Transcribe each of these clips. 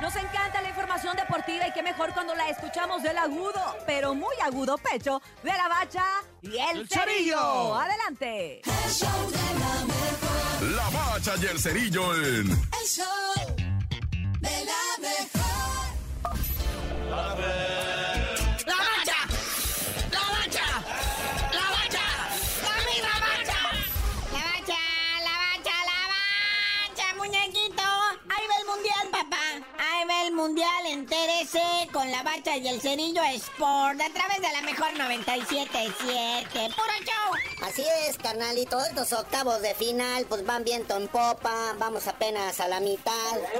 Nos encanta la información deportiva y qué mejor cuando la escuchamos del agudo, pero muy agudo pecho de la bacha y el, El cerillo. Cerillo. Adelante. La bacha y el cerillo en. ¡La mundial. Entérese con la bacha y el cerillo Sport a través de la mejor 97.7. ¡Puro show! Así es, carnalito. Estos octavos de final, pues van viento en popa. Vamos apenas a la mitad.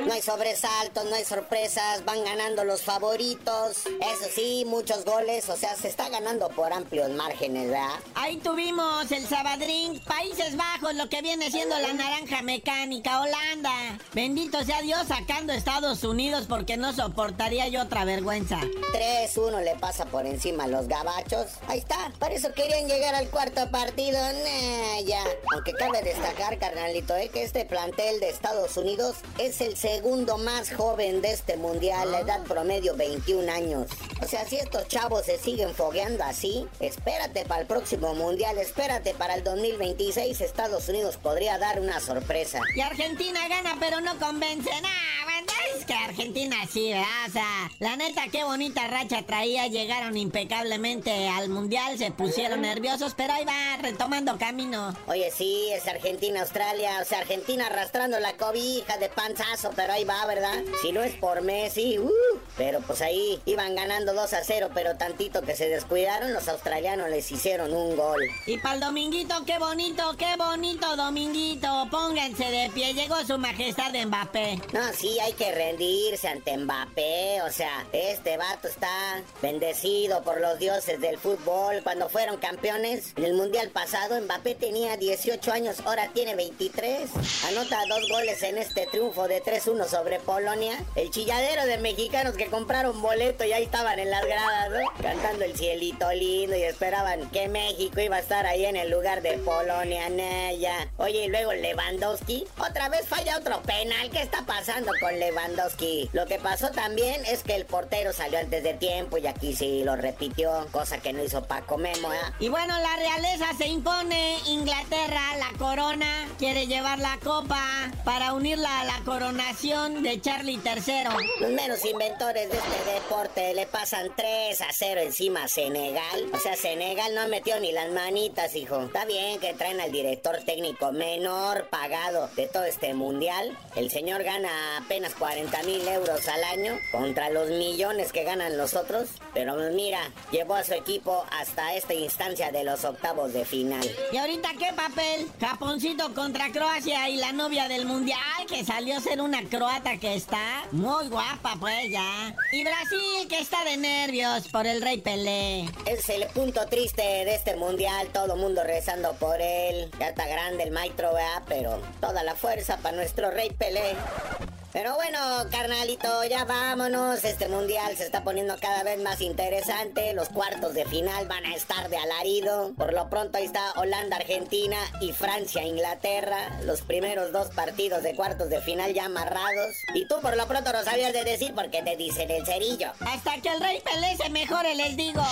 No hay sobresaltos, no hay sorpresas. Van ganando los favoritos. Eso sí, muchos goles. O sea, se está ganando por amplios márgenes, ¿verdad? Ahí tuvimos el Sabadrín, Países Bajos, lo que viene siendo la naranja mecánica, Holanda. Bendito sea Dios sacando Estados Unidos porque no soportaría yo otra vergüenza. 3-1 le pasa por encima a los gabachos. Ahí está. Por eso querían llegar al cuarto partido. Nah, ya. Aunque cabe destacar, carnalito, eh, que este plantel de Estados Unidos es el segundo más joven de este mundial. La edad promedio 21 años. O sea, si estos chavos se siguen fogueando así, espérate para el próximo mundial. Espérate para el 2026. Estados Unidos podría dar una sorpresa. Y Argentina gana, pero no convence. Nah, banda, es que Argentina sí, ¿verdad? O sea, la neta, qué bonita racha traía. Llegaron impecablemente al mundial, se pusieron nerviosos, pero ahí va, retomando camino. Oye, sí, es Argentina-Australia. O sea, Argentina arrastrando la cobija de panzazo, pero ahí va, ¿verdad? Si no es por Messi, uh, pero pues ahí iban ganando 2 a 0, pero tantito que se descuidaron, los australianos les hicieron un gol. Y para el dominguito, qué bonito, qué bonito dominguito. Pónganse de pie, llegó su majestad Mbappé. No, sí, hay que rendirse ante Mbappé. O sea, este vato está bendecido por los dioses del fútbol. Cuando fueron campeones en el mundial pasado, Mbappé tenía 18 años, ahora tiene 23. Anota dos goles en este triunfo de 3-1 sobre Polonia. El chilladero de mexicanos que compraron boleto y ahí estaban en las gradas, ¿no? Cantando el cielito lindo y esperaban que México iba a estar ahí en el lugar de Polonia, Naya. Oye, y luego Lewandowski, otra vez falla otro penal. ¿Qué está pasando con Lewandowski? Lo que pasó también es que el portero salió antes de tiempo y aquí sí lo repitió, cosa que no hizo Paco Memo, ¿eh? Y bueno, la realeza se impone. Inglaterra, la corona, quiere llevar la copa para unirla a la coronación de Charlie III. Los menos inventores de este deporte le pasan 3 a 0 encima a Senegal. O sea, Senegal no metió ni las manitas, hijo. Está bien que traen al director técnico menor pagado de todo este mundial. El señor gana apenas 40 mil euros al año contra los millones que ganan los otros. Pero mira, llevó a su equipo hasta esta instancia de los octavos de final. ¿Y ahorita qué papel? Japoncito contra Croacia y la novia del mundial que salió a ser una croata que está muy guapa, pues ya. Y Brasil que está de nervios por el Rey Pelé. Es el punto triste de este mundial, todo mundo rezando por él. Ya está grande el maestro, ¿verdad? Pero toda la fuerza para nuestro rey Pelé. Pero bueno, carnalito, ya vámonos. Este mundial se está poniendo cada vez más interesante. Los cuartos de final van a estar de alarido. Por lo pronto ahí está Holanda, Argentina y Francia, Inglaterra. Los primeros dos partidos de cuartos de final ya amarrados. Y tú por lo pronto no sabías de decir porque te dicen el cerillo. Hasta que el Rey Pelé se mejore, les digo.